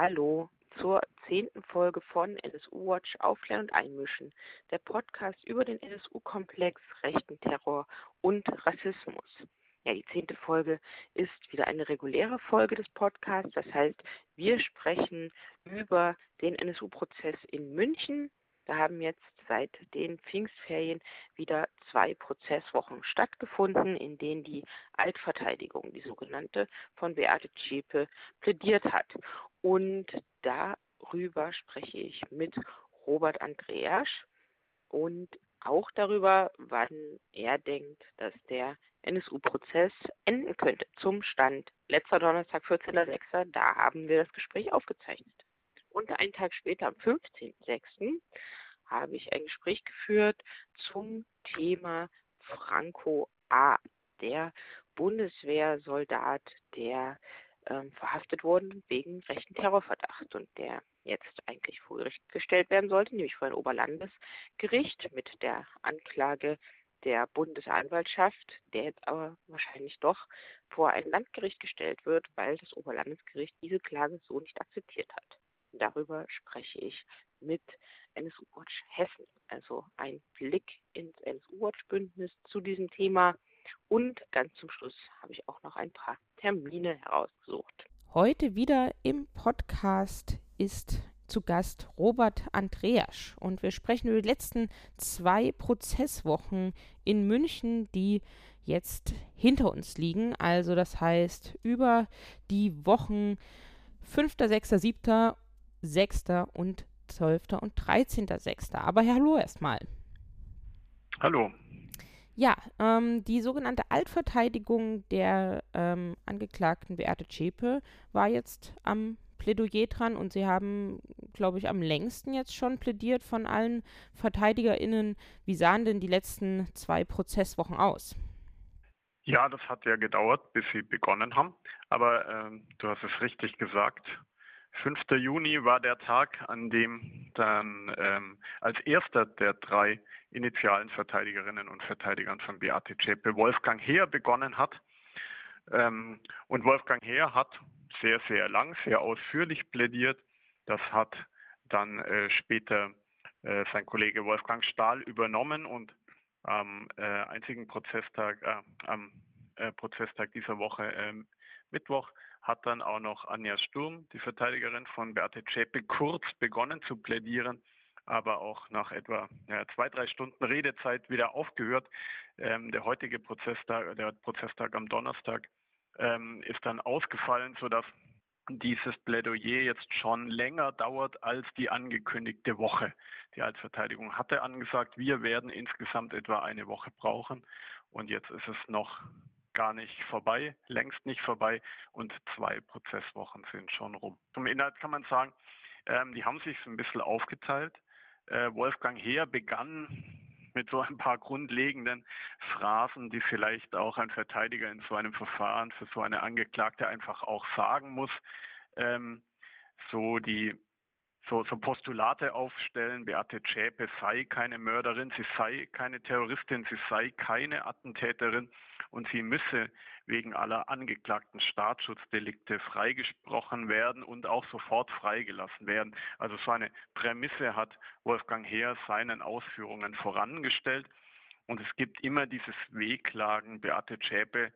Hallo zur zehnten Folge von NSU Watch Aufklären und Einmischen, der Podcast über den NSU-Komplex, rechten Terror und Rassismus. Ja, die zehnte Folge ist wieder eine reguläre Folge des Podcasts. Das heißt, wir sprechen über den NSU-Prozess in München. Da haben jetzt seit den Pfingstferien wieder zwei Prozesswochen stattgefunden, in denen die Altverteidigung, die sogenannte, von Beate Zschäpe plädiert hat. Und darüber spreche ich mit Robert Andreas und auch darüber, wann er denkt, dass der NSU-Prozess enden könnte. Zum Stand letzter Donnerstag, 14.06. Da haben wir das Gespräch aufgezeichnet. Und einen Tag später, am 15.06., habe ich ein Gespräch geführt zum Thema Franco A., der Bundeswehrsoldat, der ähm, verhaftet wurde wegen rechten Terrorverdacht und der jetzt eigentlich vor Gericht gestellt werden sollte, nämlich vor ein Oberlandesgericht mit der Anklage der Bundesanwaltschaft, der jetzt aber wahrscheinlich doch vor ein Landgericht gestellt wird, weil das Oberlandesgericht diese Klage so nicht akzeptiert hat. Darüber spreche ich mit NSU Watch Hessen, also ein Blick ins NSU Watch Bündnis zu diesem Thema. Und ganz zum Schluss habe ich auch noch ein paar Termine herausgesucht. Heute wieder im Podcast ist zu Gast Robert Andreasch und wir sprechen über die letzten zwei Prozesswochen in München, die jetzt hinter uns liegen. Also das heißt über die Wochen 5., 6., 7., 6. und 12. und 13.6. Aber hallo erstmal. Hallo. Ja, ähm, die sogenannte Altverteidigung der ähm, Angeklagten Beate Zschäpe war jetzt am Plädoyer dran und sie haben, glaube ich, am längsten jetzt schon plädiert von allen VerteidigerInnen. Wie sahen denn die letzten zwei Prozesswochen aus? Ja, das hat ja gedauert, bis sie begonnen haben. Aber ähm, du hast es richtig gesagt. 5. Juni war der Tag, an dem dann ähm, als erster der drei initialen Verteidigerinnen und Verteidigern von Beate Zschäpe Wolfgang Heer begonnen hat. Ähm, und Wolfgang Heer hat sehr, sehr lang, sehr ausführlich plädiert. Das hat dann äh, später äh, sein Kollege Wolfgang Stahl übernommen und am äh, einzigen Prozesstag, äh, am äh, Prozesstag dieser Woche, ähm, Mittwoch, hat dann auch noch Anja Sturm, die Verteidigerin von Beate Zschäpe, kurz begonnen zu plädieren, aber auch nach etwa ja, zwei, drei Stunden Redezeit wieder aufgehört. Ähm, der heutige Prozesstag, der Prozesstag am Donnerstag, ähm, ist dann ausgefallen, sodass dieses Plädoyer jetzt schon länger dauert als die angekündigte Woche. Die Altverteidigung hatte angesagt, wir werden insgesamt etwa eine Woche brauchen und jetzt ist es noch gar nicht vorbei, längst nicht vorbei und zwei Prozesswochen sind schon rum. Zum Inhalt kann man sagen, ähm, die haben sich ein bisschen aufgeteilt. Äh, Wolfgang Heer begann mit so ein paar grundlegenden Phrasen, die vielleicht auch ein Verteidiger in so einem Verfahren für so eine Angeklagte einfach auch sagen muss. Ähm, so die so, so Postulate aufstellen, Beate Zschäpe sei keine Mörderin, sie sei keine Terroristin, sie sei keine Attentäterin und sie müsse wegen aller angeklagten Staatsschutzdelikte freigesprochen werden und auch sofort freigelassen werden. Also so eine Prämisse hat Wolfgang Heer seinen Ausführungen vorangestellt. Und es gibt immer dieses Wehklagen, Beate Zschäpe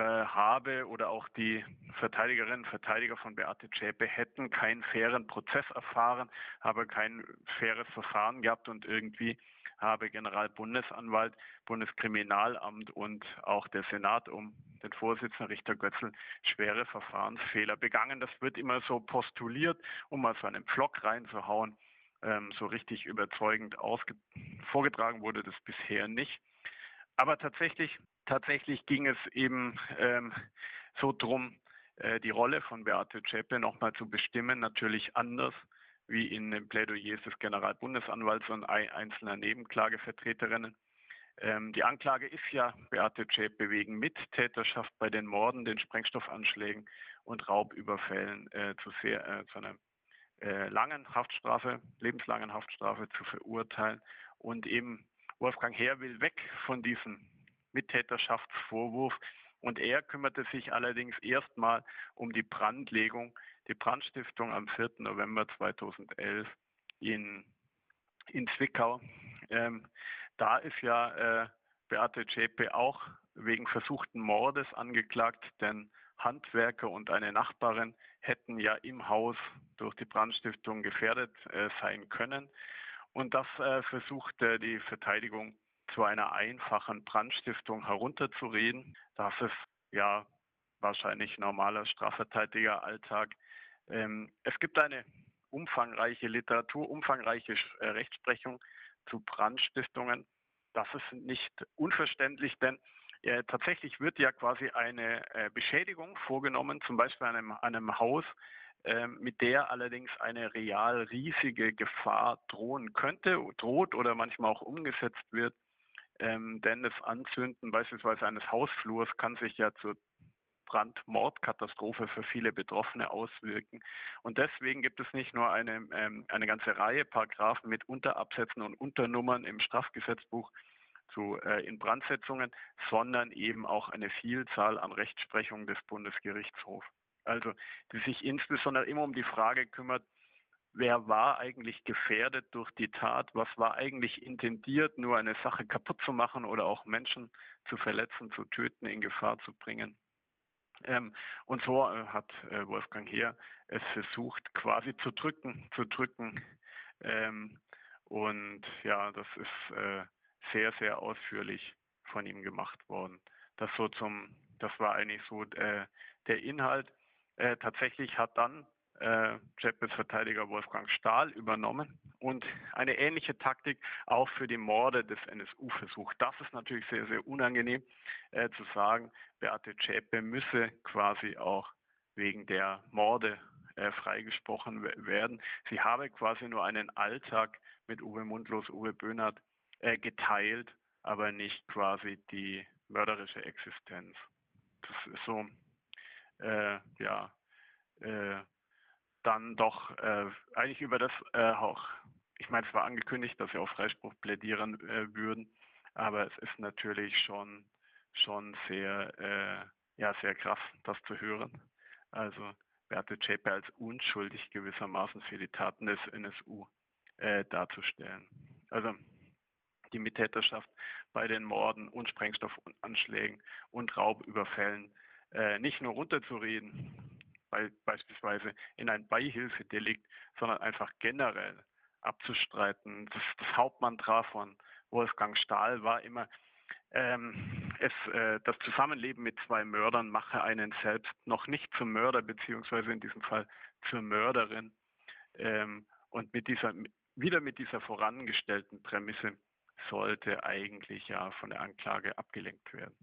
habe oder auch die Verteidigerinnen und Verteidiger von Beate Zschäpe hätten keinen fairen Prozess erfahren, habe kein faires Verfahren gehabt und irgendwie habe Generalbundesanwalt, Bundeskriminalamt und auch der Senat um den Vorsitzenden Richter Götzl schwere Verfahrensfehler begangen. Das wird immer so postuliert, um mal so einen Pflock reinzuhauen. Ähm, so richtig überzeugend vorgetragen wurde das bisher nicht. Aber tatsächlich tatsächlich ging es eben ähm, so drum, äh, die Rolle von Beate Zschäpe nochmal zu bestimmen, natürlich anders wie in den Plädoyers des Generalbundesanwalts und einzelner Nebenklagevertreterinnen. Ähm, die Anklage ist ja Beate Zschäpe wegen Mittäterschaft bei den Morden, den Sprengstoffanschlägen und Raubüberfällen äh, zu, sehr, äh, zu einer äh, langen Haftstrafe, lebenslangen Haftstrafe zu verurteilen. Und eben Wolfgang Heer will weg von diesem Mittäterschaftsvorwurf Und er kümmerte sich allerdings erstmal um die Brandlegung, die Brandstiftung am 4. November 2011 in, in Zwickau. Ähm, da ist ja äh, Beate Zschäpe auch wegen versuchten Mordes angeklagt, denn Handwerker und eine Nachbarin hätten ja im Haus durch die Brandstiftung gefährdet äh, sein können. Und das äh, versuchte die Verteidigung zu einer einfachen Brandstiftung herunterzureden. Das ist ja wahrscheinlich normaler Strafverteidigeralltag. Ähm, es gibt eine umfangreiche Literatur, umfangreiche äh, Rechtsprechung zu Brandstiftungen. Das ist nicht unverständlich, denn äh, tatsächlich wird ja quasi eine äh, Beschädigung vorgenommen, zum Beispiel an einem, einem Haus, äh, mit der allerdings eine real riesige Gefahr drohen könnte, droht oder manchmal auch umgesetzt wird. Ähm, denn das Anzünden beispielsweise eines Hausflurs kann sich ja zur Brandmordkatastrophe für viele Betroffene auswirken. Und deswegen gibt es nicht nur eine, ähm, eine ganze Reihe Paragraphen mit Unterabsätzen und Unternummern im Strafgesetzbuch, zu äh, Inbrandsetzungen, sondern eben auch eine Vielzahl an Rechtsprechungen des Bundesgerichtshofs. Also die sich insbesondere immer um die Frage kümmert, wer war eigentlich gefährdet durch die Tat, was war eigentlich intendiert, nur eine Sache kaputt zu machen oder auch Menschen zu verletzen, zu töten, in Gefahr zu bringen. Ähm, und so äh, hat äh, Wolfgang Heer es versucht, quasi zu drücken, zu drücken. Ähm, und ja, das ist äh, sehr, sehr ausführlich von ihm gemacht worden. Das so zum, das war eigentlich so äh, der Inhalt. Äh, tatsächlich hat dann äh, Jeppes Verteidiger Wolfgang Stahl übernommen und eine ähnliche Taktik auch für die Morde des NSU versucht. Das ist natürlich sehr, sehr unangenehm äh, zu sagen, Beate Zschäpe müsse quasi auch wegen der Morde äh, freigesprochen werden. Sie habe quasi nur einen Alltag mit Uwe Mundlos, Uwe Böhnert äh, geteilt, aber nicht quasi die mörderische Existenz. Das ist so, äh, ja, äh, dann doch äh, eigentlich über das äh, auch, ich meine, es war angekündigt, dass sie auf Freispruch plädieren äh, würden, aber es ist natürlich schon, schon sehr, ja, sehr krass, das zu hören. Also Beate Zschäpe als unschuldig gewissermaßen für die Taten des NSU darzustellen. Also die Mittäterschaft bei den Morden und Sprengstoffanschlägen und Raubüberfällen äh, nicht nur runterzureden, bei, beispielsweise in ein Beihilfedelikt, sondern einfach generell abzustreiten. Das, das Hauptmantra von Wolfgang Stahl war immer, ähm, es, äh, das Zusammenleben mit zwei Mördern mache einen selbst noch nicht zum Mörder, beziehungsweise in diesem Fall zur Mörderin. Ähm, und mit dieser, wieder mit dieser vorangestellten Prämisse sollte eigentlich ja von der Anklage abgelenkt werden.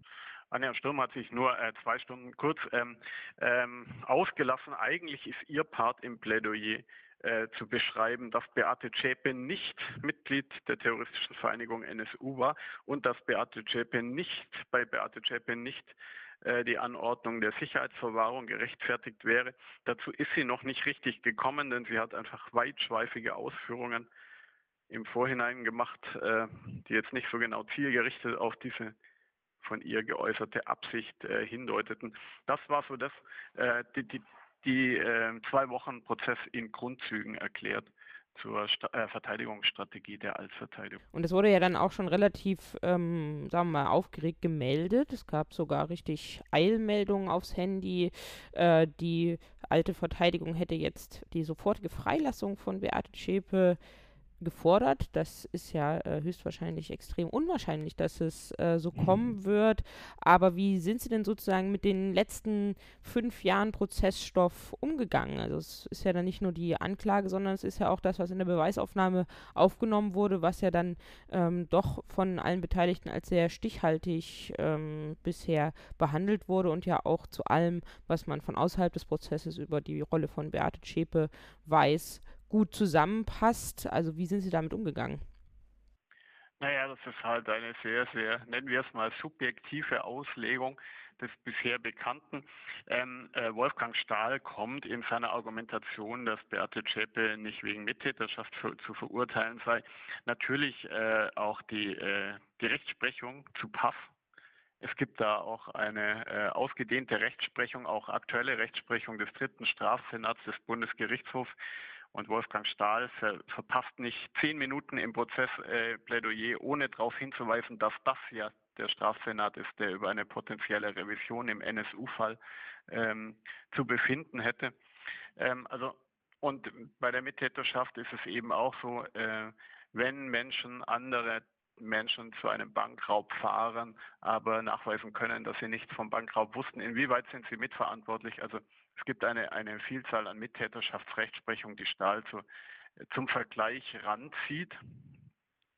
Anja Sturm hat sich nur äh, zwei Stunden kurz ähm, ähm, ausgelassen. Eigentlich ist ihr Part im Plädoyer äh, zu beschreiben, dass Beate Zschäpe nicht Mitglied der terroristischen Vereinigung NSU war und dass Beate Zschäpe nicht, bei Beate Zschäpe nicht äh, die Anordnung der Sicherheitsverwahrung gerechtfertigt wäre. Dazu ist sie noch nicht richtig gekommen, denn sie hat einfach weitschweifige Ausführungen im Vorhinein gemacht, äh, die jetzt nicht so genau zielgerichtet auf diese von ihr geäußerte Absicht äh, hindeuteten. Das war so das, äh, die, die, die äh, zwei Wochen Prozess in Grundzügen erklärt zur Sta äh, Verteidigungsstrategie der Altverteidigung. Und es wurde ja dann auch schon relativ, ähm, sagen wir mal, aufgeregt gemeldet. Es gab sogar richtig Eilmeldungen aufs Handy. Äh, die alte Verteidigung hätte jetzt die sofortige Freilassung von Beate Zschäpe gefordert. Das ist ja äh, höchstwahrscheinlich extrem unwahrscheinlich, dass es äh, so mhm. kommen wird. Aber wie sind Sie denn sozusagen mit den letzten fünf Jahren Prozessstoff umgegangen? Also es ist ja dann nicht nur die Anklage, sondern es ist ja auch das, was in der Beweisaufnahme aufgenommen wurde, was ja dann ähm, doch von allen Beteiligten als sehr stichhaltig ähm, bisher behandelt wurde und ja auch zu allem, was man von außerhalb des Prozesses über die Rolle von Beate Zschäpe weiß, gut zusammenpasst. Also wie sind Sie damit umgegangen? Naja, das ist halt eine sehr, sehr, nennen wir es mal, subjektive Auslegung des bisher Bekannten. Ähm, äh, Wolfgang Stahl kommt in seiner Argumentation, dass Beate Zschäpe nicht wegen Mittäterschaft für, zu verurteilen sei, natürlich äh, auch die, äh, die Rechtsprechung zu Pass Es gibt da auch eine äh, ausgedehnte Rechtsprechung, auch aktuelle Rechtsprechung des dritten Strafsenats des Bundesgerichtshofs. Und Wolfgang Stahl ver verpasst nicht zehn Minuten im Prozessplädoyer, äh, ohne darauf hinzuweisen, dass das ja der Strafsenat ist, der über eine potenzielle Revision im NSU-Fall ähm, zu befinden hätte. Ähm, also und bei der Mittäterschaft ist es eben auch so, äh, wenn Menschen andere Menschen zu einem Bankraub fahren, aber nachweisen können, dass sie nichts vom Bankraub wussten. Inwieweit sind sie mitverantwortlich? Also es gibt eine, eine Vielzahl an Mittäterschaftsrechtsprechung, die Stahl zu, zum Vergleich ranzieht.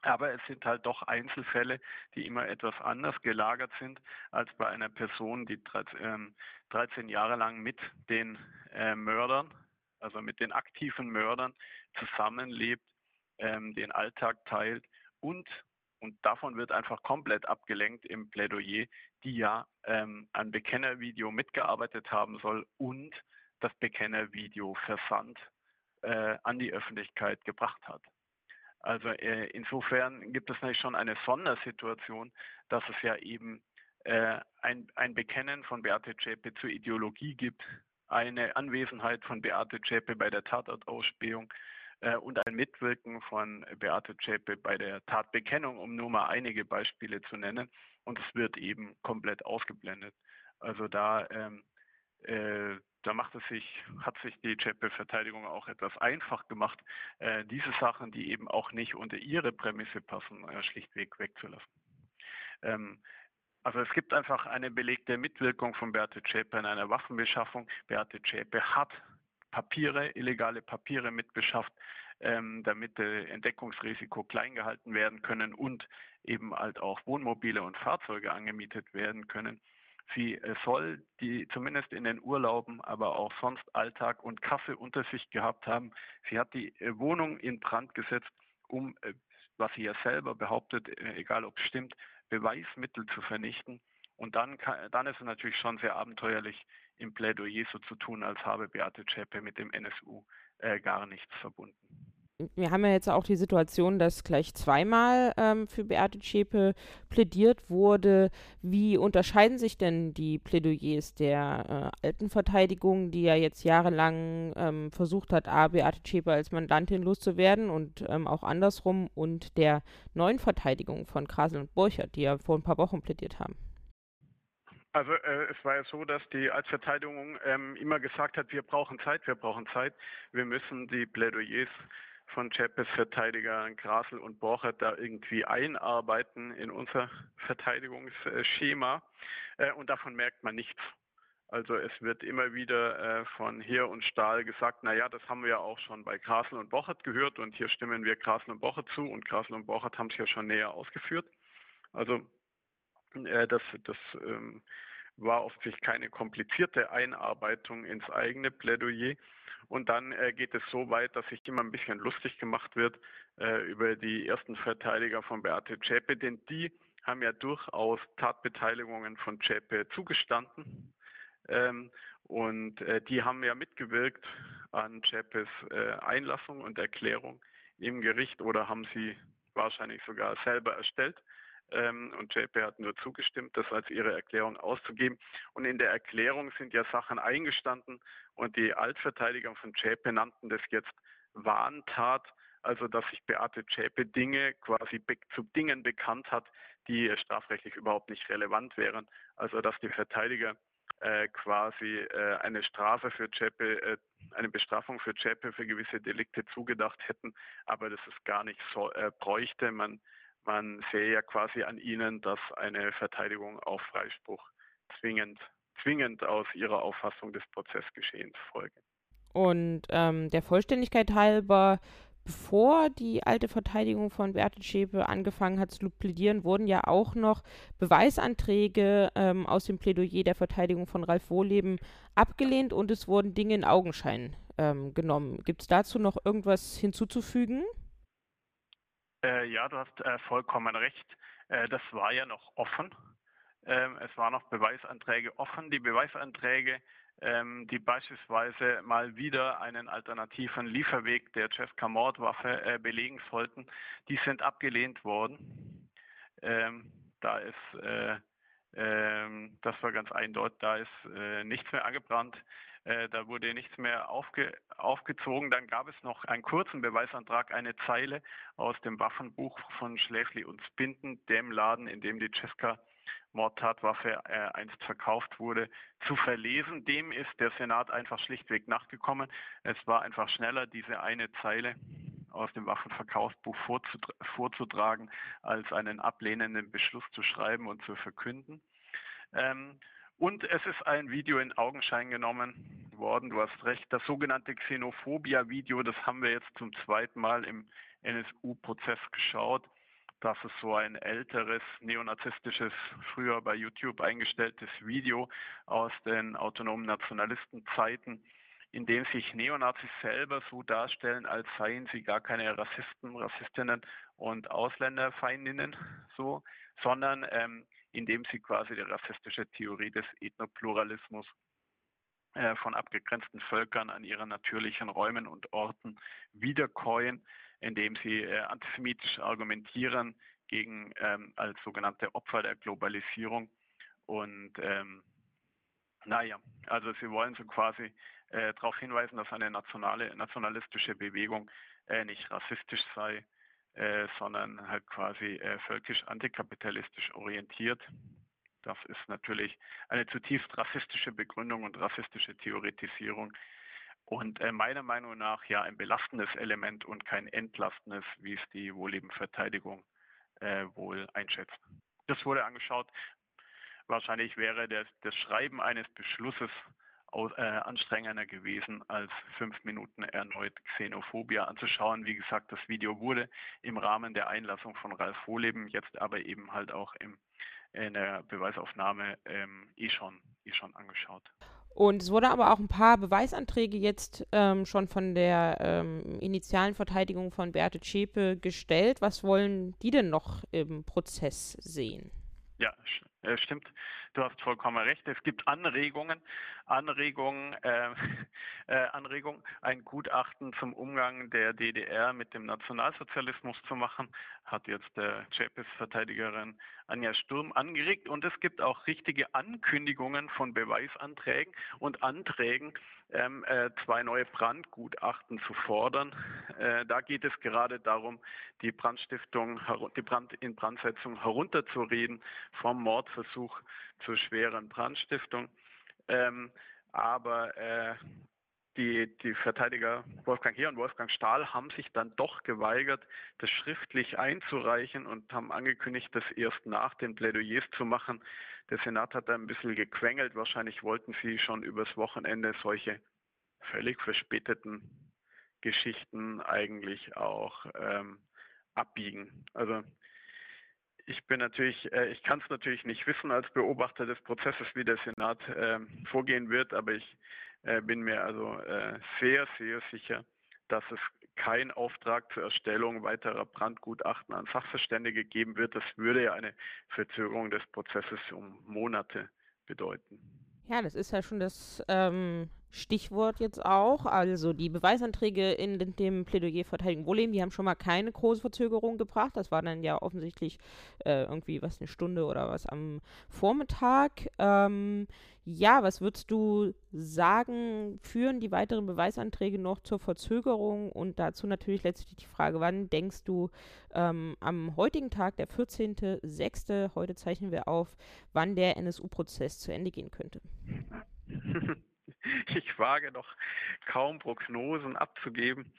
Aber es sind halt doch Einzelfälle, die immer etwas anders gelagert sind als bei einer Person, die 13, ähm, Jahre lang mit den äh, Mördern, also mit den aktiven Mördern zusammenlebt, ähm, den Alltag teilt und und davon wird einfach komplett abgelenkt im Plädoyer, die ja ähm, an Bekennervideo mitgearbeitet haben soll und das Bekennervideo versandt äh, an die Öffentlichkeit gebracht hat. Also äh, insofern gibt es natürlich schon eine Sondersituation, dass es ja eben äh, ein, ein Bekennen von Beate Zschäpe zur Ideologie gibt, eine Anwesenheit von Beate Zschäpe bei der Tatortausspähung äh, und ein Mitwirken von Beate Zschäpe bei der Tatbekennung, um nur mal einige Beispiele zu nennen. Und es wird eben komplett ausgeblendet. Also da, ähm, äh, da macht es sich, hat sich die Zschäpe-Verteidigung auch etwas einfach gemacht, äh, diese Sachen, die eben auch nicht unter ihre Prämisse passen, äh, schlichtweg wegzulassen. Ähm, also es gibt einfach eine belegte Mitwirkung von Beate Zschäpe in einer Waffenbeschaffung. Beate Zschäpe hat Papiere, illegale Papiere mitbeschafft, ähm, damit äh, Entdeckungsrisiko klein gehalten werden können und eben halt auch Wohnmobile und Fahrzeuge angemietet werden können. Sie äh, soll die zumindest in den Urlauben, aber auch sonst Alltag und Kasse unter sich gehabt haben. Sie hat die äh, Wohnung in Brand gesetzt, um, äh, was sie ja selber behauptet, äh, egal ob es stimmt, Beweismittel zu vernichten. Und dann, kann, dann ist es natürlich schon sehr abenteuerlich, im Plädoyer so zu tun, als habe Beate Zschäpe mit dem NSU äh, gar nichts verbunden. Wir haben ja jetzt auch die Situation, dass gleich zweimal ähm, für Beate Zschäpe plädiert wurde. Wie unterscheiden sich denn die Plädoyers der äh, alten Verteidigung, die ja jetzt jahrelang ähm, versucht hat, A, Beate Zschäpe als Mandantin loszuwerden und ähm, auch andersrum, und der neuen Verteidigung von Krasel und Burchert, die ja vor ein paar Wochen plädiert haben? Also äh, es war ja so, dass die Altverteidigung ähm, immer gesagt hat, wir brauchen Zeit, wir brauchen Zeit, wir müssen die Plädoyers von Chapes Verteidiger Grasel und Borchert da irgendwie einarbeiten in unser Verteidigungsschema äh, und davon merkt man nichts. Also es wird immer wieder äh, von Heer und Stahl gesagt, naja, das haben wir ja auch schon bei Grasel und Bochert gehört und hier stimmen wir Grasel und Bochert zu und Grasel und Bochert haben es ja schon näher ausgeführt. Also das, das ähm, war sich keine komplizierte Einarbeitung ins eigene Plädoyer. Und dann äh, geht es so weit, dass sich immer ein bisschen lustig gemacht wird äh, über die ersten Verteidiger von Beate Zschäpe, denn die haben ja durchaus Tatbeteiligungen von Zschäpe zugestanden. Ähm, und äh, die haben ja mitgewirkt an Zschäpes äh, Einlassung und Erklärung im Gericht oder haben sie wahrscheinlich sogar selber erstellt ähm, und JP hat nur zugestimmt, das als ihre Erklärung auszugeben. Und in der Erklärung sind ja Sachen eingestanden und die Altverteidiger von JP nannten das jetzt Wahntat, also dass sich Beate Zschäpe Dinge quasi zu Dingen bekannt hat, die strafrechtlich überhaupt nicht relevant wären. Also dass die Verteidiger äh, quasi äh, eine Strafe für Zschäpe, äh, eine Bestrafung für Zschäpe für gewisse Delikte zugedacht hätten, aber das es gar nicht so bräuchte. Man man sehe ja quasi an ihnen, dass eine Verteidigung auf Freispruch zwingend, zwingend aus ihrer Auffassung des Prozessgeschehens folge. Und ähm, der Vollständigkeit halber, bevor die alte Verteidigung von Beate angefangen hat zu plädieren, wurden ja auch noch Beweisanträge ähm, aus dem Plädoyer der Verteidigung von Ralf Wohleben abgelehnt und es wurden Dinge in Augenschein ähm, genommen. Gibt es dazu noch irgendwas hinzuzufügen? Äh, ja, du hast äh, vollkommen recht. Äh, das war ja noch offen. Ähm, es waren noch Beweisanträge offen. Die Beweisanträge, ähm, die beispielsweise mal wieder einen alternativen Lieferweg der Cesca-Mordwaffe äh, belegen sollten, die sind abgelehnt worden. Ähm, da ist äh, Ähm, das war ganz eindeutig, da ist äh, nichts mehr angebrannt. Äh, da wurde nichts mehr aufge, aufgezogen. Dann gab es noch einen kurzen Beweisantrag, eine Zeile aus dem Waffenbuch von Schläfli und Spinden, dem Laden, in dem die Cesca Mordtatwaffe äh, einst verkauft wurde, zu verlesen. Dem ist der Senat einfach schlichtweg nachgekommen. Es war einfach schneller, diese eine Zeile aus dem Waffenverkaufsbuch vorzutragen, als einen ablehnenden Beschluss zu schreiben und zu verkünden. Ähm, und es ist ein Video in Augenschein genommen worden, du hast recht, das sogenannte Xenophobia-Video, das haben wir jetzt zum zweiten Mal im NSU-Prozess geschaut. Das ist so ein älteres neonazistisches, früher bei YouTube eingestelltes Video aus den autonomen Nationalistenzeiten, in dem sich Neonazis selber so darstellen, als seien sie gar keine Rassisten, Rassistinnen und Ausländerfeindinnen, so, sondern ähm, indem sie quasi die rassistische Theorie des Ethnopluralismus äh, von abgegrenzten Völkern an ihren natürlichen Räumen und Orten wiederkäuen, indem sie äh, antisemitisch argumentieren gegen ähm, als sogenannte Opfer der Globalisierung. Und ähm, naja, also sie wollen so quasi äh, darauf hinweisen, dass eine nationale, nationalistische Bewegung äh, nicht rassistisch sei, äh, sondern halt quasi äh, völkisch antikapitalistisch orientiert. Das ist natürlich eine zutiefst rassistische Begründung und rassistische Theoretisierung und äh, meiner Meinung nach ja ein belastendes Element und kein entlastendes, wie es die Wohlebenverteidigung äh, wohl einschätzt. Das wurde angeschaut. Wahrscheinlich wäre das, das Schreiben eines Beschlusses anstrengender gewesen, als fünf Minuten erneut Xenophobia anzuschauen. Wie gesagt, das Video wurde im Rahmen der Einlassung von Ralf Wohleben, jetzt aber eben halt auch im, in der Beweisaufnahme ähm, eh, schon, eh schon angeschaut. Und es wurde aber auch ein paar Beweisanträge jetzt ähm, schon von der ähm, initialen Verteidigung von Beate Zschäpe gestellt. Was wollen die denn noch im Prozess sehen? Ja, äh, stimmt. Du hast vollkommen recht. Es gibt Anregungen, Anregungen, äh, äh, Anregungen, ein Gutachten zum Umgang der DDR mit dem Nationalsozialismus zu machen, hat jetzt der Chapis-Verteidigerin Anja Sturm angeregt. Und es gibt auch richtige Ankündigungen von Beweisanträgen und Anträgen, ähm, äh, zwei neue Brandgutachten zu fordern. Äh, da geht es gerade darum, die Brandstiftung, die Brand in Brandsetzung herunterzureden vom Mordversuch zur schweren Brandstiftung. Ähm, aber äh, die, die Verteidiger Wolfgang Heer und Wolfgang Stahl haben sich dann doch geweigert, das schriftlich einzureichen und haben angekündigt, das erst nach den Plädoyers zu machen. Der Senat hat da ein bisschen gequengelt. Wahrscheinlich wollten sie schon übers Wochenende solche völlig verspäteten Geschichten eigentlich auch ähm, abbiegen. Also ich bin natürlich, äh, ich kann es natürlich nicht wissen als Beobachter des Prozesses, wie der Senat äh, vorgehen wird, aber ich äh, bin mir also äh, sehr, sehr sicher, dass es kein Auftrag zur Erstellung weiterer Brandgutachten an Sachverständige geben wird. Das würde ja eine Verzögerung des Prozesses um Monate bedeuten. Ja, das ist ja schon das ähm, Stichwort jetzt auch. Also die Beweisanträge in dem Plädoyer Verteidigung Wohleben, die haben schon mal keine große Verzögerung gebracht. Das war dann ja offensichtlich äh, irgendwie was eine Stunde oder was am Vormittag. Ähm, ja, was würdest du sagen, führen die weiteren Beweisanträge noch zur Verzögerung? Und dazu natürlich letztlich die Frage, wann denkst du ähm, am heutigen Tag, der 14.06., heute zeichnen wir auf, wann der NSU-Prozess zu Ende gehen könnte? ich wage noch kaum Prognosen abzugeben.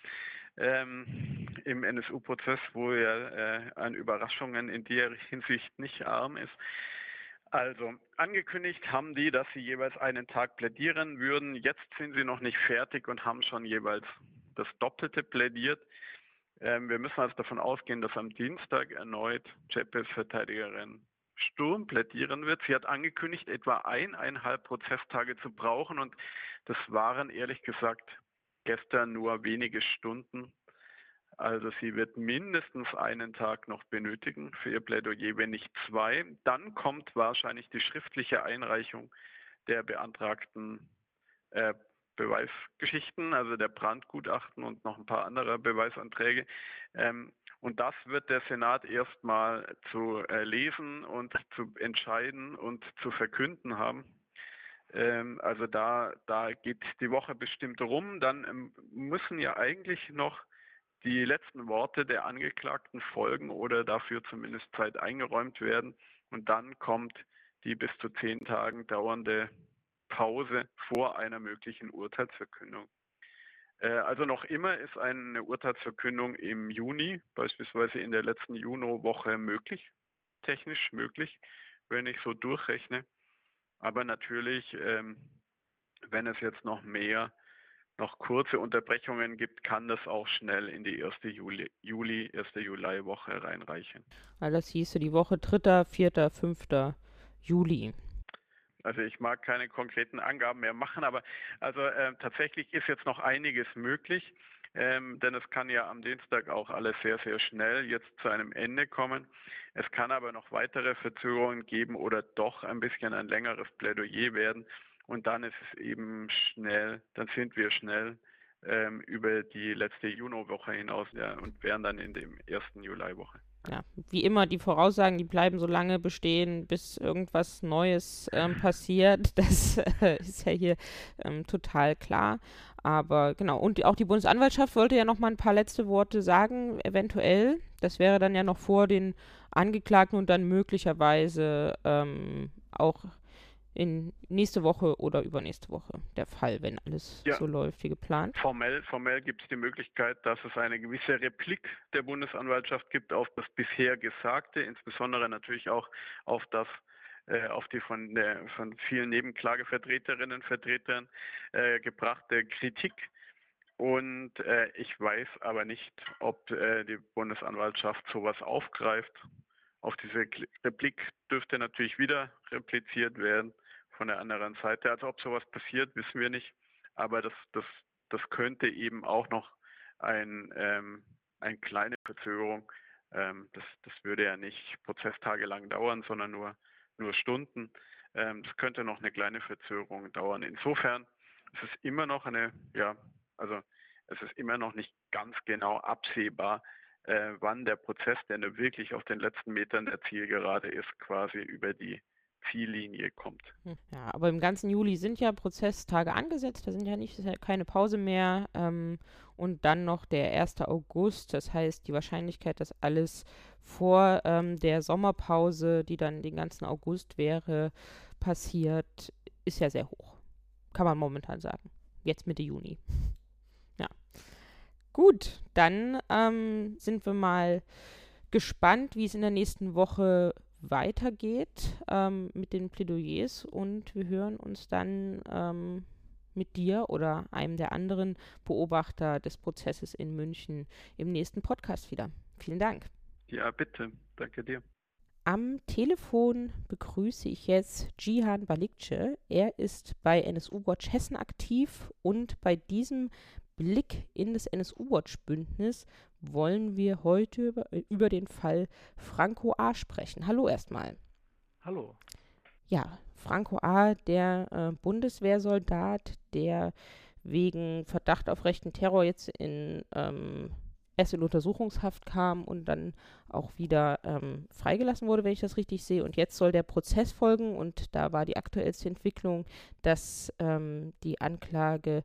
Ähm, im NSU-Prozess, wo er äh, an Überraschungen in der Hinsicht nicht arm ist. Also, angekündigt haben die, dass sie jeweils einen Tag plädieren würden. Jetzt sind sie noch nicht fertig und haben schon jeweils das Doppelte plädiert. Ähm, wir müssen also davon ausgehen, dass am Dienstag erneut Chapels Verteidigerin Sturm plädieren wird. Sie hat angekündigt, etwa eineinhalb Prozesstage zu brauchen und das waren ehrlich gesagt gestern nur wenige Stunden. Also sie wird mindestens einen Tag noch benötigen für ihr Plädoyer, wenn nicht zwei. Dann kommt wahrscheinlich die schriftliche Einreichung der beantragten äh, Beweisgeschichten, also der Brandgutachten und noch ein paar andere Beweisanträge. Ähm, Und das wird der Senat erstmal zu äh, lesen und zu entscheiden und zu verkünden haben. Ähm, also da, da geht die Woche bestimmt rum. Dann ähm, müssen ja eigentlich noch die letzten Worte der Angeklagten folgen oder dafür zumindest Zeit eingeräumt werden. Und dann kommt die bis zu zehn Tagen dauernde Pause vor einer möglichen Urteilsverkündung. Äh, also noch immer ist eine Urteilsverkündung im Juni, beispielsweise in der letzten Juno-Woche möglich, technisch möglich, wenn ich so durchrechne. Aber natürlich, ähm, wenn es jetzt noch mehr, noch kurze Unterbrechungen gibt, kann das auch schnell in die erste Juli, Juli erste Juliwoche reinreichen. Weil das hieße die Woche 3., 4., 5. Juli. Also ich mag keine konkreten Angaben mehr machen, aber also äh, tatsächlich ist jetzt noch einiges möglich, ähm, denn es kann ja am Dienstag auch alles sehr, sehr schnell jetzt zu einem Ende kommen. Es kann aber noch weitere Verzögerungen geben oder doch ein bisschen ein längeres Plädoyer werden und dann ist es eben schnell, dann sind wir schnell ähm, über die letzte Juno-Woche hinaus ja, und wären dann in dem ersten Juli-Woche ja, wie immer, die Voraussagen, die bleiben so lange bestehen, bis irgendwas Neues ähm, passiert. Das äh, ist ja hier ähm, total klar. Aber genau, und auch die Bundesanwaltschaft wollte ja noch mal ein paar letzte Worte sagen, eventuell. Das wäre dann ja noch vor den Angeklagten und dann möglicherweise ähm, auch in nächste Woche oder übernächste Woche der Fall, wenn alles ja. so läuft wie geplant? Formell, formell gibt es die Möglichkeit, dass es eine gewisse Replik der Bundesanwaltschaft gibt auf das bisher Gesagte, insbesondere natürlich auch auf das äh, auf die von, der, von vielen Nebenklagevertreterinnen und Vertretern äh, gebrachte Kritik. Und äh, ich weiß aber nicht, ob äh, die Bundesanwaltschaft sowas aufgreift. Auf diese Replik dürfte natürlich wieder repliziert werden von der anderen Seite. Also ob sowas passiert, wissen wir nicht. Aber das, das, das könnte eben auch noch ein, ähm, eine kleine Verzögerung, ähm, das, das würde ja nicht Prozesstage lang dauern, sondern nur, nur Stunden. Ähm, das könnte noch eine kleine Verzögerung dauern. Insofern ist es immer noch eine, ja, also es ist immer noch nicht ganz genau absehbar, äh, wann der Prozess, der wirklich auf den letzten Metern der Zielgerade ist, quasi über die Ziellinie kommt. Hm, ja, aber im ganzen Juli sind ja Prozesstage angesetzt, da sind ja nicht ja keine Pause mehr ähm, und dann noch der 1. August, das heißt die Wahrscheinlichkeit, dass alles vor ähm, der Sommerpause, die dann den ganzen August wäre, passiert, ist ja sehr hoch. Kann man momentan sagen. Jetzt Mitte Juni. Ja. Gut, dann ähm, sind wir mal gespannt, wie es in der nächsten Woche weitergeht ähm, mit den Plädoyers und wir hören uns dann ähm, mit dir oder einem der anderen Beobachter des Prozesses in München im nächsten Podcast wieder. Vielen Dank. Ja, bitte. Danke dir. Am Telefon begrüße ich jetzt Jihan Balikce. Er ist bei NSU Watch Hessen aktiv und bei diesem Blick in das NSU-Watch-Bündnis wollen wir heute über, über den Fall Franco A. sprechen. Hallo erstmal. Hallo. Ja, Franco A., der äh, Bundeswehrsoldat, der wegen Verdacht auf rechten Terror jetzt in ähm, erst in Untersuchungshaft kam und dann auch wieder ähm, freigelassen wurde, wenn ich das richtig sehe. Und jetzt soll der Prozess folgen und da war die aktuellste Entwicklung, dass ähm, die Anklage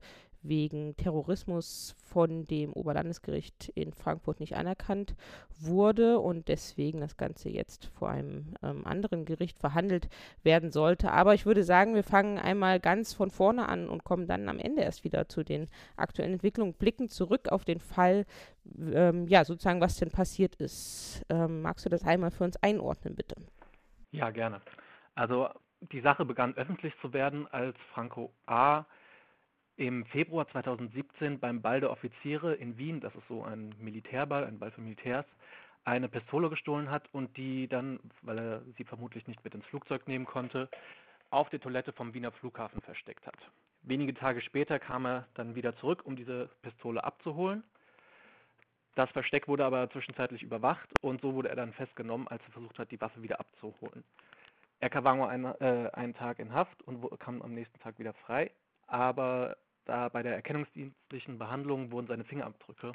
wegen Terrorismus von dem Oberlandesgericht in Frankfurt nicht anerkannt wurde und deswegen das Ganze jetzt vor einem ähm, anderen Gericht verhandelt werden sollte. Aber ich würde sagen, wir fangen einmal ganz von vorne an und kommen dann am Ende erst wieder zu den aktuellen Entwicklungen, blicken zurück auf den Fall, ähm, ja, sozusagen, was denn passiert ist. Ähm, magst du das einmal für uns einordnen, bitte? Ja, gerne. Also die Sache begann öffentlich zu werden, als Franco A im Februar 2017 beim Ball der Offiziere in Wien, das ist so ein Militärball, ein Ball für Militärs, eine Pistole gestohlen hat und die dann, weil er sie vermutlich nicht mit ins Flugzeug nehmen konnte, auf der Toilette vom Wiener Flughafen versteckt hat. Wenige Tage später kam er dann wieder zurück, um diese Pistole abzuholen. Das Versteck wurde aber zwischenzeitlich überwacht und so wurde er dann festgenommen, als er versucht hat, die Waffe wieder abzuholen. Er war nur einen, äh, einen Tag in Haft und kam am nächsten Tag wieder frei, aber da bei der erkennungsdienstlichen Behandlung wurden seine Fingerabdrücke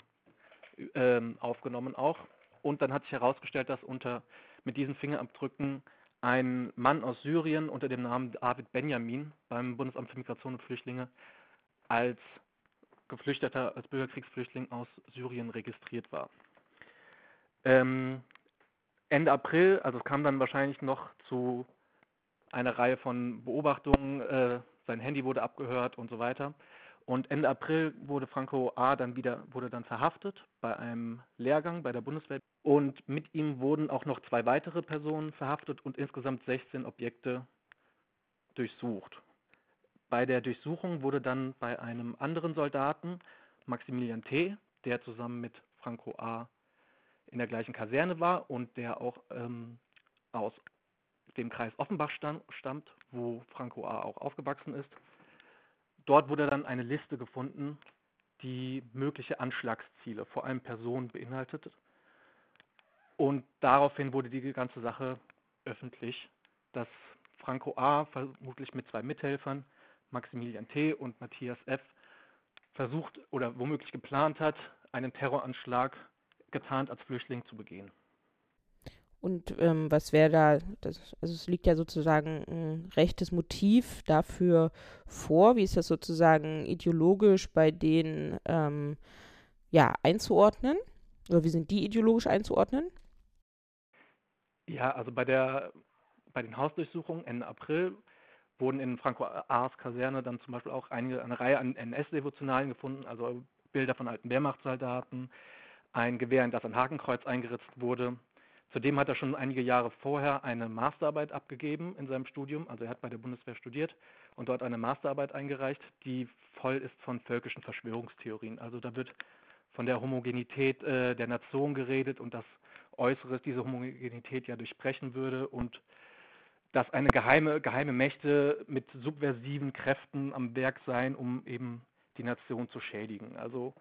ähm, aufgenommen auch. und dann hat sich herausgestellt, dass unter mit diesen Fingerabdrücken ein Mann aus Syrien unter dem Namen David Benjamin beim Bundesamt für Migration und Flüchtlinge als Geflüchteter, als Bürgerkriegsflüchtling aus Syrien registriert war. Ähm, Ende April, also es kam dann wahrscheinlich noch zu einer Reihe von Beobachtungen, äh, sein Handy wurde abgehört und so weiter. Und Ende April wurde Franco A. dann wieder, wurde dann verhaftet bei einem Lehrgang bei der Bundeswehr. Und mit ihm wurden auch noch zwei weitere Personen verhaftet und insgesamt 16 Objekte durchsucht. Bei der Durchsuchung wurde dann bei einem anderen Soldaten, Maximilian T., der zusammen mit Franco A. in der gleichen Kaserne war und der auch ähm, aus dem Kreis Offenbach stammt, wo Franco A. auch aufgewachsen ist, Dort wurde dann eine Liste gefunden, die mögliche Anschlagsziele, vor allem Personen beinhaltete. Und daraufhin wurde die ganze Sache öffentlich, dass Franco A. vermutlich mit zwei Mithelfern, Maximilian T. und Matthias F. versucht oder womöglich geplant hat, einen Terroranschlag getarnt als Flüchtling zu begehen. Und ähm, was wäre da, das, also es liegt ja sozusagen ein rechtes Motiv dafür vor. Wie ist das sozusagen ideologisch bei denen ähm, ja, einzuordnen? Oder wie sind die ideologisch einzuordnen? Ja, also bei der bei den Hausdurchsuchungen Ende April wurden in Franco A's Kaserne dann zum Beispiel auch einige, eine Reihe an NS-Devotionalien gefunden, also Bilder von alten Wehrmachtssoldaten, ein Gewehr, in das ein Hakenkreuz eingeritzt wurde, Zudem hat er schon einige Jahre vorher eine Masterarbeit abgegeben in seinem Studium. Also er hat bei der Bundeswehr studiert und dort eine Masterarbeit eingereicht, die voll ist von völkischen Verschwörungstheorien. Also da wird von der Homogenität äh, der Nation geredet und dass Äußeres diese Homogenität ja durchbrechen würde und dass eine geheime, geheime Mächte mit subversiven Kräften am Werk seien, um eben die Nation zu schädigen. Also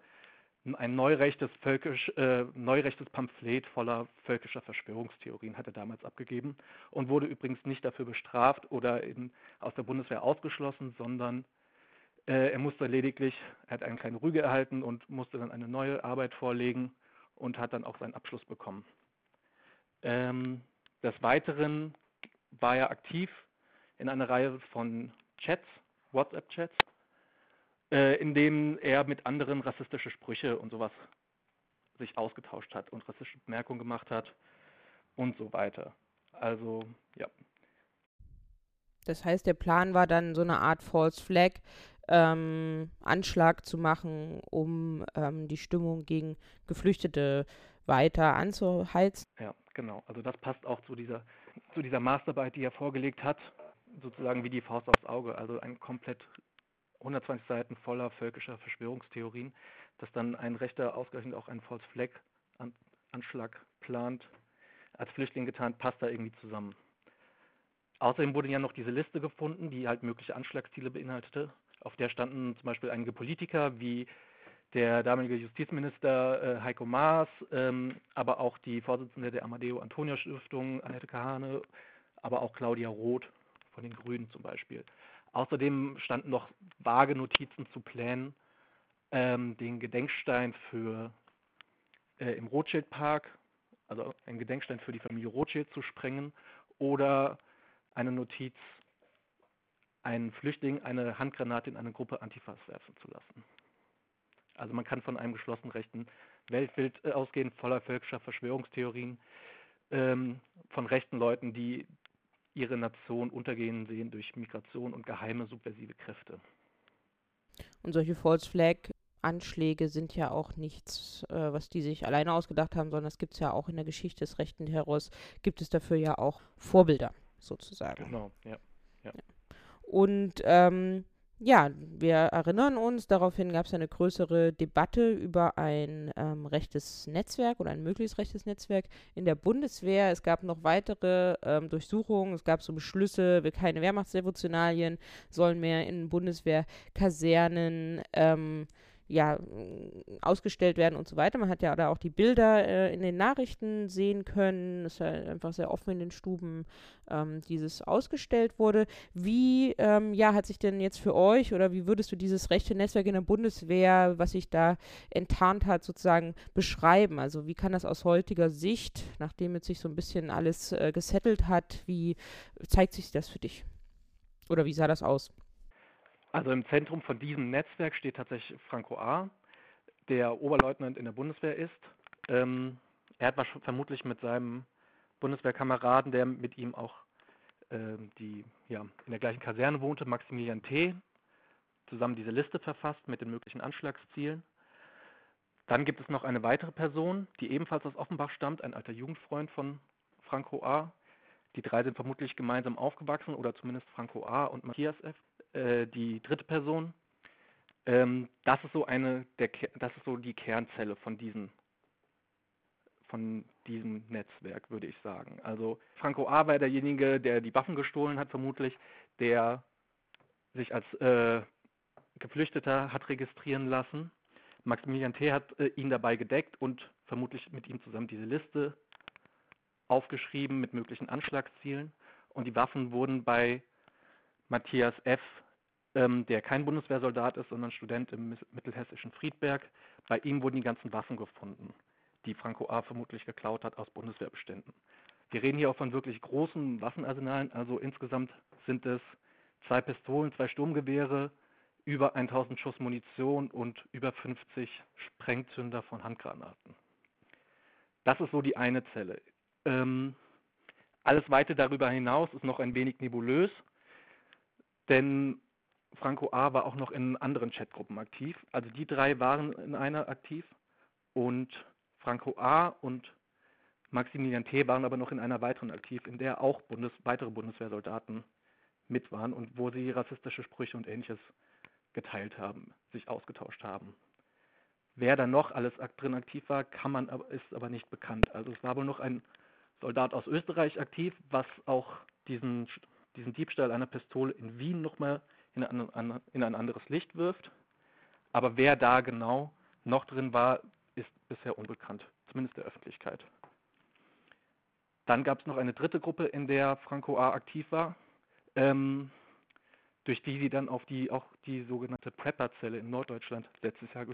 ein neurechtes, völkisch, äh, neurechtes Pamphlet voller völkischer Verschwörungstheorien hat er damals abgegeben und wurde übrigens nicht dafür bestraft oder in, aus der Bundeswehr ausgeschlossen, sondern äh, er musste lediglich, er hat eine kleine Rüge erhalten und musste dann eine neue Arbeit vorlegen und hat dann auch seinen Abschluss bekommen. Ähm, des Weiteren war er aktiv in einer Reihe von Chats, WhatsApp-Chats, äh, in dem er mit anderen rassistische Sprüche und sowas sich ausgetauscht hat und rassistische Bemerkungen gemacht hat und so weiter. Also, ja. Das heißt, der Plan war dann so eine Art False Flag, ähm, Anschlag zu machen, um ähm, die Stimmung gegen Geflüchtete weiter anzuheizen. Ja, genau. Also das passt auch zu dieser, zu dieser Masterarbeit, die er vorgelegt hat, sozusagen wie die Faust aufs Auge. Also ein komplett 120 Seiten voller völkischer Verschwörungstheorien, dass dann ein Rechter ausgerechnet auch einen False Flag Anschlag plant, als Flüchtling getan, passt da irgendwie zusammen. Außerdem wurde ja noch diese Liste gefunden, die halt mögliche Anschlagsziele beinhaltete. Auf der standen zum Beispiel einige Politiker wie der damalige Justizminister äh, Heiko Maas, ähm, aber auch die Vorsitzende der Amadeo Antonio Stiftung, Annette Kahane, aber auch Claudia Roth von den Grünen zum Beispiel. Außerdem standen noch vage Notizen zu Plänen, ähm, den Gedenkstein für äh, im Rothschild-Park, also einen Gedenkstein für die Familie Rothschild zu sprengen oder eine Notiz, einen Flüchtling eine Handgranate in eine Gruppe Antifas werfen zu lassen. Also man kann von einem geschlossen rechten Weltbild äh, ausgehen, voller völkischer Verschwörungstheorien, ähm, von rechten Leuten, die ihre Nation untergehen sehen durch Migration und geheime subversive Kräfte. Und solche False Flag Anschläge sind ja auch nichts, äh, was die sich alleine ausgedacht haben, sondern es gibt es ja auch in der Geschichte des rechten Terrors, gibt es dafür ja auch Vorbilder sozusagen. Genau, ja. ja. ja. Und ähm, ja, wir erinnern uns, daraufhin gab es eine größere Debatte über ein ähm, rechtes Netzwerk oder ein mögliches rechtes Netzwerk in der Bundeswehr. Es gab noch weitere ähm, Durchsuchungen, es gab so Beschlüsse, keine Wehrmachtsdevotionalien sollen mehr in Bundeswehrkasernen ähm, ja, ausgestellt werden und so weiter. Man hat ja da auch die Bilder äh, in den Nachrichten sehen können. Es ist ja einfach sehr offen in den Stuben, ähm, dieses ausgestellt wurde. Wie ähm, ja, hat sich denn jetzt für euch oder wie würdest du dieses rechte Netzwerk in der Bundeswehr, was sich da enttarnt hat, sozusagen beschreiben? Also wie kann das aus heutiger Sicht, nachdem jetzt sich so ein bisschen alles äh, gesettelt hat, wie zeigt sich das für dich? Oder wie sah das aus? Also im Zentrum von diesem Netzwerk steht tatsächlich Franco A., der Oberleutnant in der Bundeswehr ist. Ähm, er hat vermutlich mit seinem Bundeswehrkameraden, der mit ihm auch ähm, die, ja, in der gleichen Kaserne wohnte, Maximilian T., zusammen diese Liste verfasst mit den möglichen Anschlagszielen. Dann gibt es noch eine weitere Person, die ebenfalls aus Offenbach stammt, ein alter Jugendfreund von Franco A. Die drei sind vermutlich gemeinsam aufgewachsen oder zumindest Franco A. und Matthias F äh, die dritte Person. Ähm, das ist so eine, der, das ist so die Kernzelle von diesem, von diesem Netzwerk, würde ich sagen. Also Franco A. war derjenige, der die Waffen gestohlen hat, vermutlich, der sich als äh, Geflüchteter hat registrieren lassen. Maximilian T. hat äh, ihn dabei gedeckt und vermutlich mit ihm zusammen diese Liste aufgeschrieben mit möglichen Anschlagszielen. Und die Waffen wurden bei Matthias F., ähm, der kein Bundeswehrsoldat ist, sondern Student im mittelhessischen Friedberg. Bei ihm wurden die ganzen Waffen gefunden, die Franco A. vermutlich geklaut hat aus Bundeswehrbeständen. Wir reden hier auch von wirklich großen Waffenarsenalen, also insgesamt sind es zwei Pistolen, zwei Sturmgewehre, über 1000 Schuss Munition und über 50 Sprengzünder von Handgranaten. Das ist so die eine Zelle. Ähm, alles Weite darüber hinaus ist noch ein wenig nebulös. Denn Franco A. war auch noch in anderen Chatgruppen aktiv. Also die drei waren in einer aktiv und Franco A. und Maximilian T. waren aber noch in einer weiteren aktiv, in der auch Bundes weitere Bundeswehrsoldaten mit waren und wo sie rassistische Sprüche und ähnliches geteilt haben, sich ausgetauscht haben. Wer da noch alles drin aktiv war, kann man ist aber nicht bekannt. Also es war wohl noch ein Soldat aus Österreich aktiv, was auch diesen diesen Diebstahl einer Pistole in Wien nochmal in ein, in ein anderes Licht wirft. Aber wer da genau noch drin war, ist bisher unbekannt, zumindest der Öffentlichkeit. Dann gab es noch eine dritte Gruppe, in der Franco A. aktiv war, ähm, durch die sie dann auf die auch die sogenannte Prepper-Zelle in Norddeutschland letztes Jahr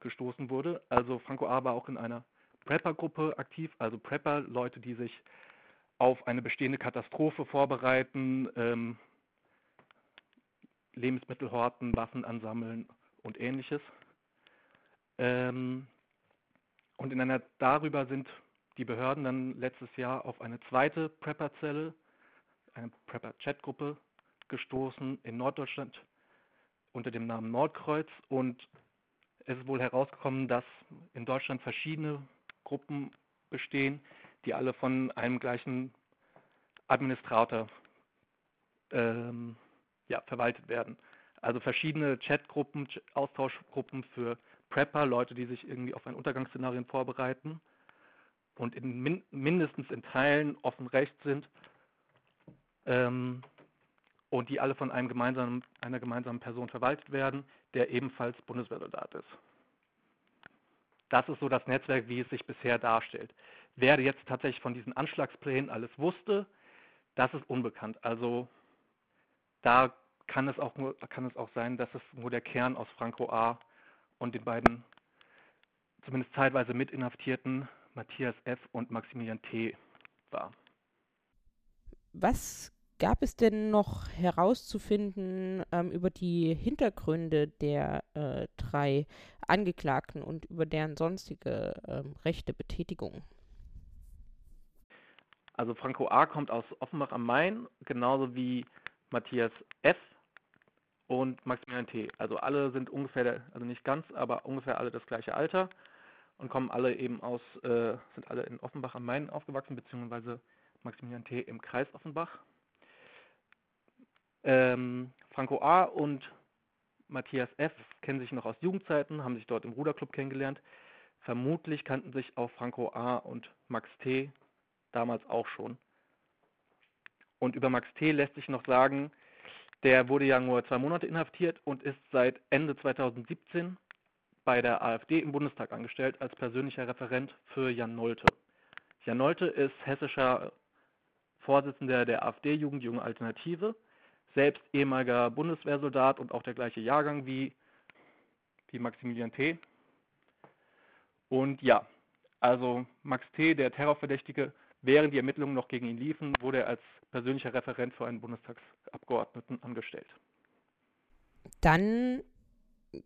gestoßen wurde. Also Franco A. war auch in einer Prepper-Gruppe aktiv, also Prepper, Leute, die sich auf eine bestehende Katastrophe vorbereiten, ähm, Lebensmittel horten, Waffen ansammeln und ähnliches. Ähm, und in einer darüber sind die Behörden dann letztes Jahr auf eine zweite Prepper-Zelle, eine Prepper-Chat-Gruppe gestoßen in Norddeutschland unter dem Namen Nordkreuz und es ist wohl herausgekommen, dass in Deutschland verschiedene Gruppen bestehen, die alle von einem gleichen Administrator ähm, ja, verwaltet werden. Also verschiedene Chatgruppen, Austauschgruppen für Prepper, Leute, die sich irgendwie auf ein Untergangsszenarien vorbereiten und in min mindestens in Teilen offen recht sind ähm, und die alle von einem gemeinsamen, einer gemeinsamen Person verwaltet werden, der ebenfalls Bundeswehrsoldat ist. Das ist so das Netzwerk, wie es sich bisher darstellt. Wer jetzt tatsächlich von diesen Anschlagsplänen alles wusste, das ist unbekannt. Also da kann es auch kann es auch sein, dass es nur der Kern aus Franco A. und den beiden zumindest zeitweise mitinhaftierten Matthias F. und Maximilian T. war. Was gab es denn noch herauszufinden ähm, über die Hintergründe der äh, drei Angeklagten und über deren sonstige ähm, rechte Betätigung? Also Franco A. kommt aus Offenbach am Main, genauso wie Matthias F. und Maximilian T. Also alle sind ungefähr, also nicht ganz, aber ungefähr alle das gleiche Alter und kommen alle eben aus, äh, sind alle in Offenbach am Main aufgewachsen, beziehungsweise Maximilian T. im Kreis Offenbach. Ähm, Franco A. und Matthias F. kennen sich noch aus Jugendzeiten, haben sich dort im Ruderclub kennengelernt. Vermutlich kannten sich auch Franco A. und Max T. damals auch schon. Und über Max T. lässt sich noch sagen, der wurde ja nur zwei Monate inhaftiert und ist seit Ende 2017 bei der AfD im Bundestag angestellt als persönlicher Referent für Jan Nolte. Jan Nolte ist hessischer Vorsitzender der AfD-Jugend Junge Alternative, selbst ehemaliger Bundeswehrsoldat und auch der gleiche Jahrgang wie, wie Maximilian T. Und ja, also Max T., der Terrorverdächtige, während die Ermittlungen noch gegen ihn liefen, wurde er als persönlicher Referent für einen Bundestagsabgeordneten angestellt. Dann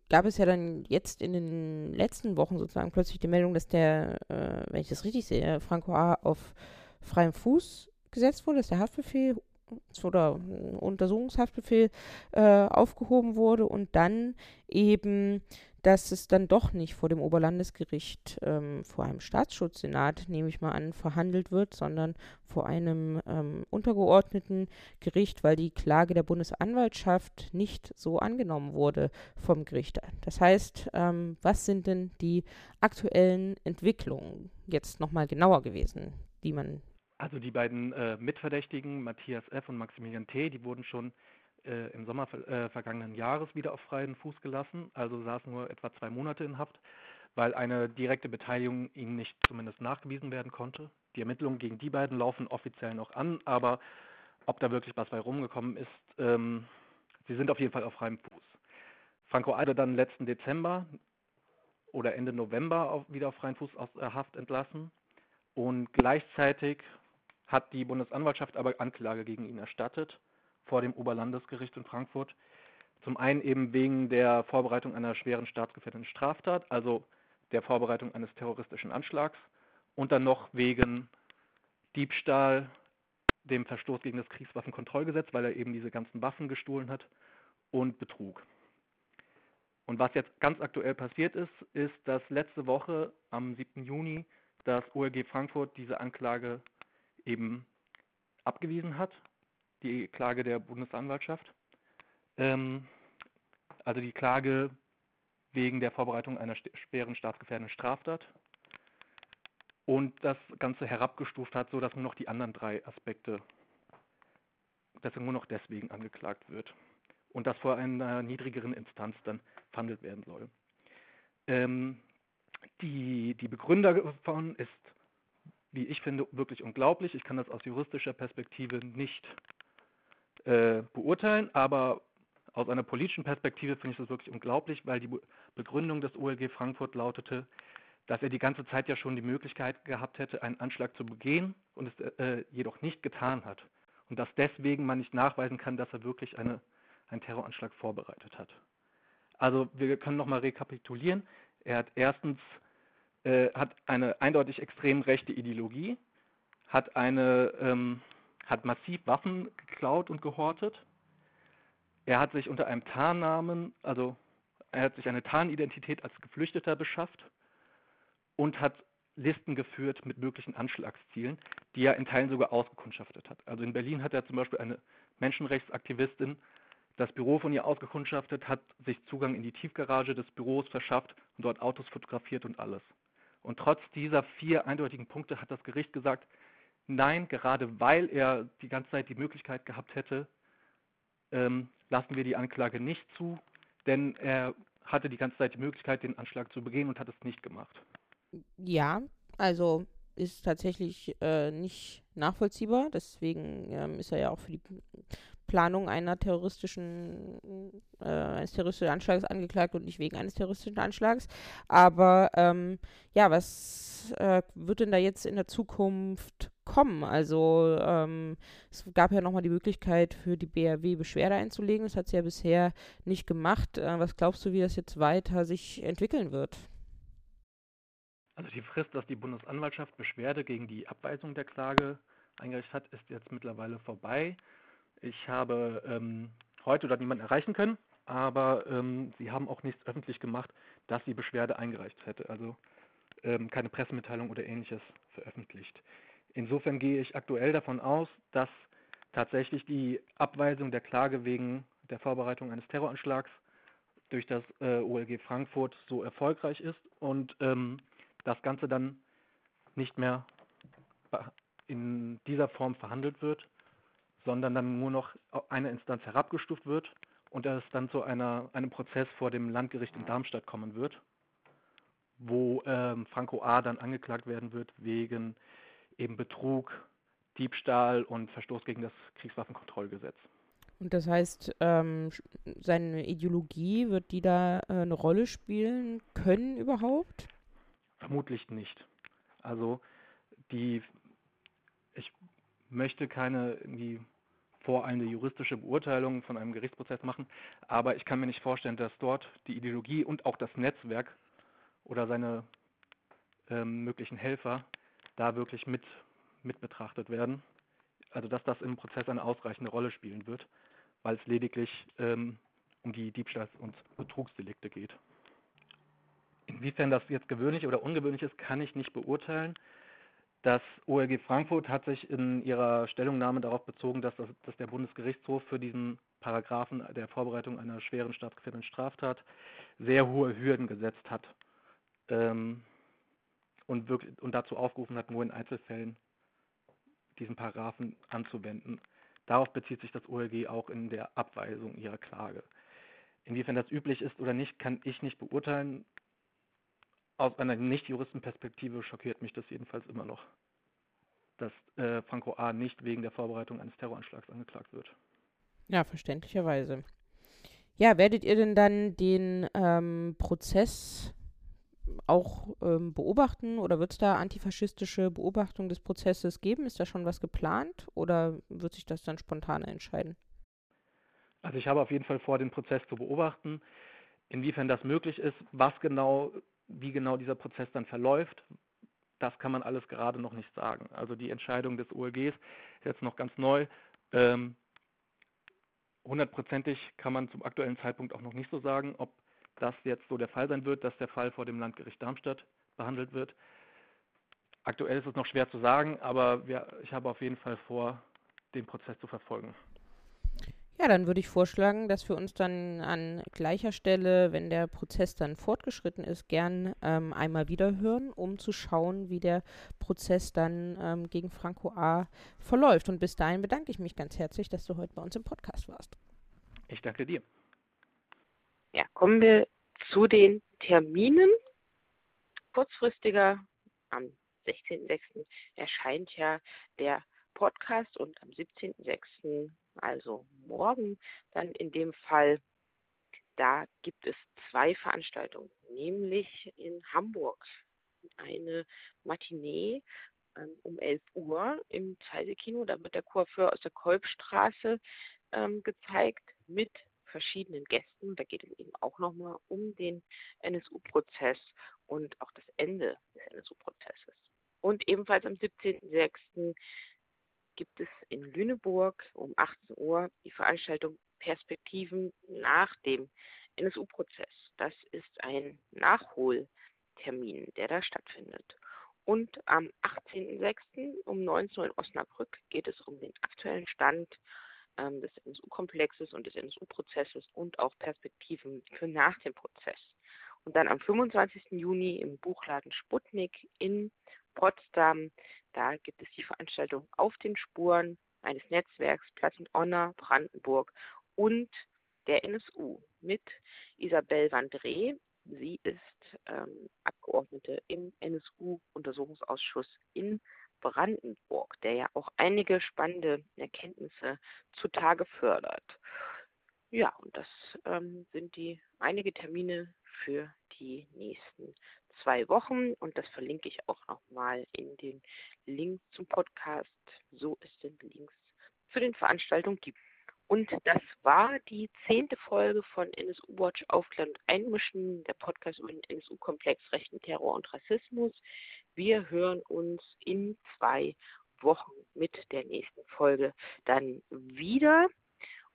gab es ja dann jetzt in den letzten Wochen sozusagen plötzlich die Meldung, dass der, äh, wenn ich das richtig sehe, Franco A. auf freiem Fuß gesetzt wurde, dass der Haftbefehl oder Untersuchungshaftbefehl äh, aufgehoben wurde und dann eben dass es dann doch nicht vor dem Oberlandesgericht ähm, vor einem Staatsschutzsenat, nehme ich mal an, verhandelt wird, sondern vor einem ähm, untergeordneten Gericht, weil die Klage der Bundesanwaltschaft nicht so angenommen wurde vom Gericht. Das heißt, ähm, was sind denn die aktuellen Entwicklungen jetzt nochmal genauer gewesen, die man also die beiden äh, Mitverdächtigen, Matthias F. und Maximilian T., die wurden schon äh, im Sommer äh, vergangenen Jahres wieder auf freien Fuß gelassen, also saßen nur etwa zwei Monate in Haft, weil eine direkte Beteiligung ihnen nicht zumindest nachgewiesen werden konnte. Die Ermittlungen gegen die beiden laufen offiziell noch an, aber ob da wirklich was bei rumgekommen ist, ähm, sie sind auf jeden Fall auf freiem Fuß. Franco Eide dann letzten Dezember oder Ende November auf, wieder auf freien Fuß aus äh, Haft entlassen und gleichzeitig hat die Bundesanwaltschaft aber Anklage gegen ihn erstattet vor dem Oberlandesgericht in Frankfurt. Zum einen eben wegen der Vorbereitung einer schweren staatsgefährdenden Straftat, also der Vorbereitung eines terroristischen Anschlags und dann noch wegen Diebstahl, dem Verstoß gegen das Kriegswaffenkontrollgesetz, weil er eben diese ganzen Waffen gestohlen hat und Betrug. Und was jetzt ganz aktuell passiert ist, ist, dass letzte Woche am 7. Juni das OLG Frankfurt diese Anklage eben abgewiesen hat die Klage der Bundesanwaltschaft. Ähm, also die Klage wegen der Vorbereitung einer schweren staatsgefährdenden Straftat und das Ganze herabgestuft hat, sodass nur noch die anderen drei Aspekte, dass er nur noch deswegen angeklagt wird und das vor einer niedrigeren Instanz dann verhandelt werden soll. Ähm, die, die Begründer davon ist, wie ich finde, wirklich unglaublich. Ich kann das aus juristischer Perspektive nicht äh, beurteilen, aber aus einer politischen Perspektive finde ich das wirklich unglaublich, weil die Begründung des OLG Frankfurt lautete, dass er die ganze Zeit ja schon die Möglichkeit gehabt hätte, einen Anschlag zu begehen und es äh, jedoch nicht getan hat. Und dass deswegen man nicht nachweisen kann, dass er wirklich eine, einen Terroranschlag vorbereitet hat. Also wir können nochmal rekapitulieren. Er hat erstens äh, hat eine eindeutig extrem rechte Ideologie, hat eine ähm, hat massiv Waffen geklaut und gehortet. Er hat sich unter einem Tarnnamen, also er hat sich eine Tarnidentität als Geflüchteter beschafft und hat Listen geführt mit möglichen Anschlagszielen, die er in Teilen sogar ausgekundschaftet hat. Also in Berlin hat er zum Beispiel eine Menschenrechtsaktivistin das Büro von ihr ausgekundschaftet, hat sich Zugang in die Tiefgarage des Büros verschafft und dort Autos fotografiert und alles. Und trotz dieser vier eindeutigen Punkte hat das Gericht gesagt, Nein, gerade weil er die ganze Zeit die Möglichkeit gehabt hätte, ähm, lassen wir die Anklage nicht zu, denn er hatte die ganze Zeit die Möglichkeit, den Anschlag zu begehen und hat es nicht gemacht. Ja, also ist tatsächlich äh, nicht nachvollziehbar. Deswegen ähm, ist er ja auch für die Planung einer terroristischen, äh, eines terroristischen Anschlags angeklagt und nicht wegen eines terroristischen Anschlags. Aber ähm, ja, was äh, wird denn da jetzt in der Zukunft kommen? Also ähm, es gab ja nochmal die Möglichkeit für die BRW Beschwerde einzulegen. Das hat sie ja bisher nicht gemacht. Äh, was glaubst du, wie das jetzt weiter sich entwickeln wird? Also die Frist, dass die Bundesanwaltschaft Beschwerde gegen die Abweisung der Klage eingereicht hat, ist jetzt mittlerweile vorbei. Ich habe ähm, heute dort niemanden erreichen können, aber ähm, sie haben auch nichts öffentlich gemacht, dass sie Beschwerde eingereicht hätte. Also ähm, keine Pressemitteilung oder ähnliches veröffentlicht. Insofern gehe ich aktuell davon aus, dass tatsächlich die Abweisung der Klage wegen der Vorbereitung eines Terroranschlags durch das äh, OLG Frankfurt so erfolgreich ist und ähm, das Ganze dann nicht mehr in dieser Form verhandelt wird, sondern dann nur noch eine Instanz herabgestuft wird und es dann zu einer, einem Prozess vor dem Landgericht in Darmstadt kommen wird, wo ähm, Franco A. dann angeklagt werden wird wegen eben Betrug, Diebstahl und Verstoß gegen das Kriegswaffenkontrollgesetz. Und das heißt, ähm, seine Ideologie, wird die da äh, eine Rolle spielen können überhaupt? Vermutlich nicht. Also die, ich möchte keine irgendwie voreilende juristische Beurteilung von einem Gerichtsprozess machen, aber ich kann mir nicht vorstellen, dass dort die Ideologie und auch das Netzwerk oder seine ähm, möglichen Helfer da wirklich mit, mit betrachtet werden. Also dass das im Prozess eine ausreichende Rolle spielen wird, weil es lediglich ähm, um die Diebstahls- und Betrugsdelikte geht. Inwiefern das jetzt gewöhnlich oder ungewöhnlich ist, kann ich nicht beurteilen. Das OLG Frankfurt hat sich in ihrer Stellungnahme darauf bezogen, dass, das, dass der Bundesgerichtshof für diesen Paragraphen der Vorbereitung einer schweren staatsgefährdenden Straftat sehr hohe Hürden gesetzt hat ähm, und, wirklich, und dazu aufgerufen hat, nur in Einzelfällen diesen Paragraphen anzuwenden. Darauf bezieht sich das OLG auch in der Abweisung ihrer Klage. Inwiefern das üblich ist oder nicht, kann ich nicht beurteilen. Aus einer Nicht-Juristenperspektive schockiert mich das jedenfalls immer noch, dass äh, Franco A. nicht wegen der Vorbereitung eines Terroranschlags angeklagt wird. Ja, verständlicherweise. Ja, werdet ihr denn dann den ähm, Prozess auch ähm, beobachten oder wird es da antifaschistische Beobachtung des Prozesses geben? Ist da schon was geplant oder wird sich das dann spontan entscheiden? Also ich habe auf jeden Fall vor, den Prozess zu beobachten. Inwiefern das möglich ist, was genau, wie genau dieser Prozess dann verläuft, das kann man alles gerade noch nicht sagen. Also die Entscheidung des OLGs ist jetzt noch ganz neu. Ähm, hundertprozentig kann man zum aktuellen Zeitpunkt auch noch nicht so sagen, ob das jetzt so der Fall sein wird, dass der Fall vor dem Landgericht Darmstadt behandelt wird. Aktuell ist es noch schwer zu sagen, aber wir, ich habe auf jeden Fall vor, den Prozess zu verfolgen. Ja, dann würde ich vorschlagen, dass wir uns dann an gleicher Stelle, wenn der Prozess dann fortgeschritten ist, gern ähm, einmal wieder hören, um zu schauen, wie der Prozess dann ähm, gegen Franco A. verläuft. Und bis dahin bedanke ich mich ganz herzlich, dass du heute bei uns im Podcast warst. Ich danke dir. Ja, kommen wir zu den Terminen. Kurzfristiger am 16.06. erscheint ja der Podcast und am 17.06., also morgen, dann in dem Fall, da gibt es zwei Veranstaltungen, nämlich in Hamburg eine Matinee ähm, um 11 Uhr im Zeise-Kino. Da wird der Coiffeur aus der Kolbstraße ähm, gezeigt mit verschiedenen Gästen. Da geht es eben auch nochmal um den NSU-Prozess und auch das Ende des NSU-Prozesses. Und ebenfalls am 17.06. gibt es in Lüneburg um 18 Uhr die Veranstaltung Perspektiven nach dem NSU-Prozess. Das ist ein Nachholtermin, der da stattfindet. Und am 18.06. um 19 Uhr in Osnabrück geht es um den aktuellen Stand ähm, des NSU-Komplexes und des NSU-Prozesses und auch Perspektiven für nach dem Prozess. Und dann am 25. Juni im Buchladen Sputnik in Potsdam, da gibt es die Veranstaltung Auf den Spuren eines Netzwerks Platz und Honor Brandenburg und der NSU mit Isabel Vandré. Sie ist ähm, Abgeordnete im NSU-Untersuchungsausschuss in Brandenburg, der ja auch einige spannende Erkenntnisse zutage fördert. Ja, und das ähm, sind die einige Termine für die nächsten zwei Wochen und das verlinke ich auch nochmal in den Link zum Podcast, so es denn Links für den Veranstaltung gibt. Und das war die zehnte Folge von NSU Watch Aufklären und Einmischen, der Podcast über den NSU-Komplex Rechten Terror und Rassismus. Wir hören uns in zwei Wochen mit der nächsten Folge dann wieder.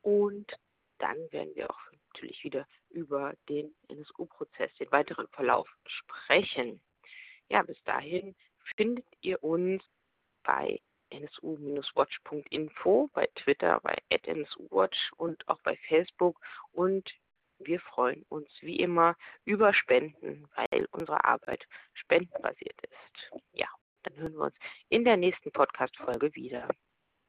Und dann werden wir auch natürlich wieder über den NSU-Prozess, den weiteren Verlauf sprechen. Ja, bis dahin findet ihr uns bei nsu-watch.info, bei Twitter, bei nsuwatch und auch bei Facebook. Und wir freuen uns wie immer über Spenden, weil unsere Arbeit spendenbasiert ist. Ja, dann hören wir uns in der nächsten Podcast-Folge wieder.